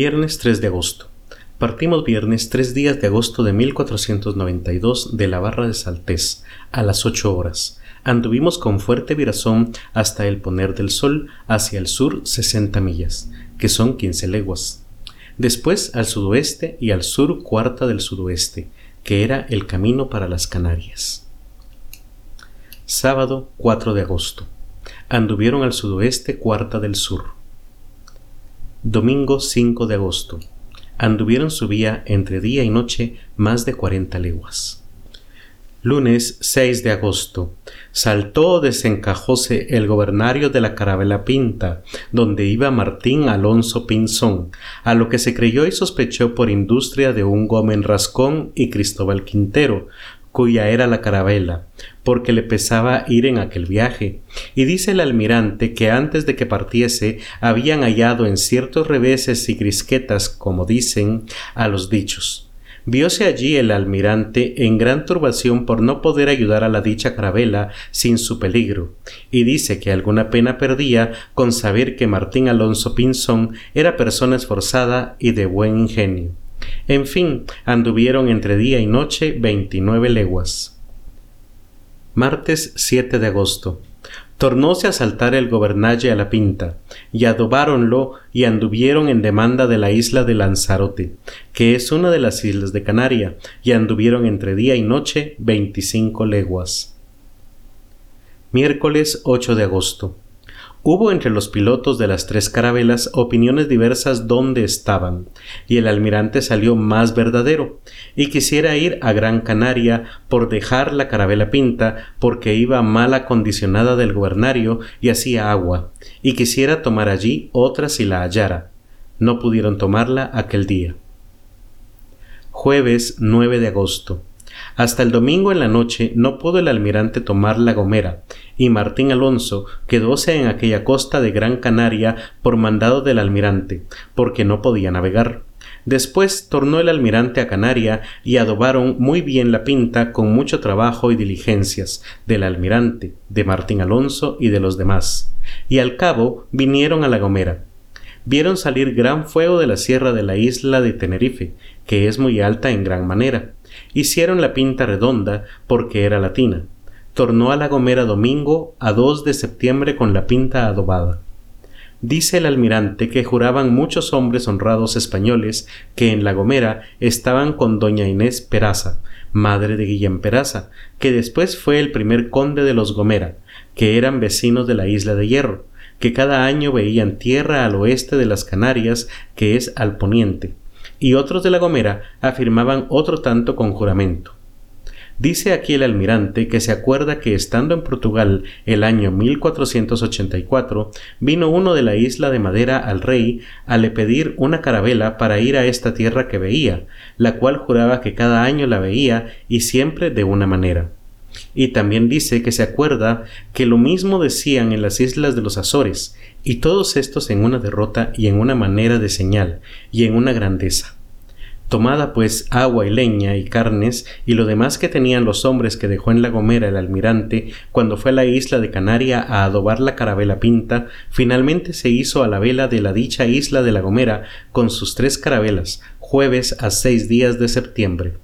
Viernes 3 de agosto. Partimos viernes 3 días de agosto de 1492 de la barra de Saltés, a las 8 horas. Anduvimos con fuerte virazón hasta el poner del sol hacia el sur 60 millas, que son 15 leguas. Después al sudoeste y al sur cuarta del sudoeste, que era el camino para las Canarias. Sábado 4 de agosto. Anduvieron al sudoeste cuarta del sur Domingo 5 de agosto. Anduvieron su vía entre día y noche más de cuarenta leguas. Lunes 6 de agosto. Saltó desencajóse el gobernario de la Carabela Pinta, donde iba Martín Alonso Pinzón, a lo que se creyó y sospechó por industria de un Gómez Rascón y Cristóbal Quintero, cuya era la carabela, porque le pesaba ir en aquel viaje. Y dice el almirante que antes de que partiese habían hallado en ciertos reveses y grisquetas, como dicen, a los dichos. Vióse allí el almirante en gran turbación por no poder ayudar a la dicha carabela sin su peligro, y dice que alguna pena perdía con saber que Martín Alonso Pinzón era persona esforzada y de buen ingenio. En fin, anduvieron entre día y noche veintinueve leguas. Martes 7 de agosto. Tornóse a saltar el gobernalle a la pinta, y adobáronlo y anduvieron en demanda de la isla de Lanzarote, que es una de las islas de Canaria, y anduvieron entre día y noche veinticinco leguas. Miércoles 8 de agosto. Hubo entre los pilotos de las tres carabelas opiniones diversas dónde estaban, y el almirante salió más verdadero, y quisiera ir a Gran Canaria por dejar la carabela pinta, porque iba mal acondicionada del gobernario y hacía agua, y quisiera tomar allí otra si la hallara. No pudieron tomarla aquel día. Jueves 9 de agosto. Hasta el domingo en la noche no pudo el almirante tomar La Gomera, y Martín Alonso quedóse en aquella costa de Gran Canaria por mandado del almirante, porque no podía navegar. Después tornó el almirante a Canaria y adobaron muy bien la pinta con mucho trabajo y diligencias del almirante, de Martín Alonso y de los demás. Y al cabo vinieron a La Gomera. Vieron salir gran fuego de la sierra de la isla de Tenerife, que es muy alta en gran manera Hicieron la pinta redonda porque era latina. Tornó a La Gomera domingo a 2 de septiembre con la pinta adobada. Dice el almirante que juraban muchos hombres honrados españoles que en La Gomera estaban con doña Inés Peraza, madre de Guillem Peraza, que después fue el primer conde de los Gomera, que eran vecinos de la isla de Hierro, que cada año veían tierra al oeste de las Canarias, que es al poniente, y otros de La Gomera afirmaban otro tanto con juramento. Dice aquí el almirante que se acuerda que estando en Portugal el año 1484, vino uno de la isla de Madera al rey a le pedir una carabela para ir a esta tierra que veía, la cual juraba que cada año la veía y siempre de una manera. Y también dice que se acuerda que lo mismo decían en las islas de los Azores, y todos estos en una derrota y en una manera de señal, y en una grandeza. Tomada pues agua y leña y carnes y lo demás que tenían los hombres que dejó en la Gomera el almirante cuando fue a la isla de Canaria a adobar la carabela pinta, finalmente se hizo a la vela de la dicha isla de la Gomera con sus tres carabelas, jueves a seis días de septiembre.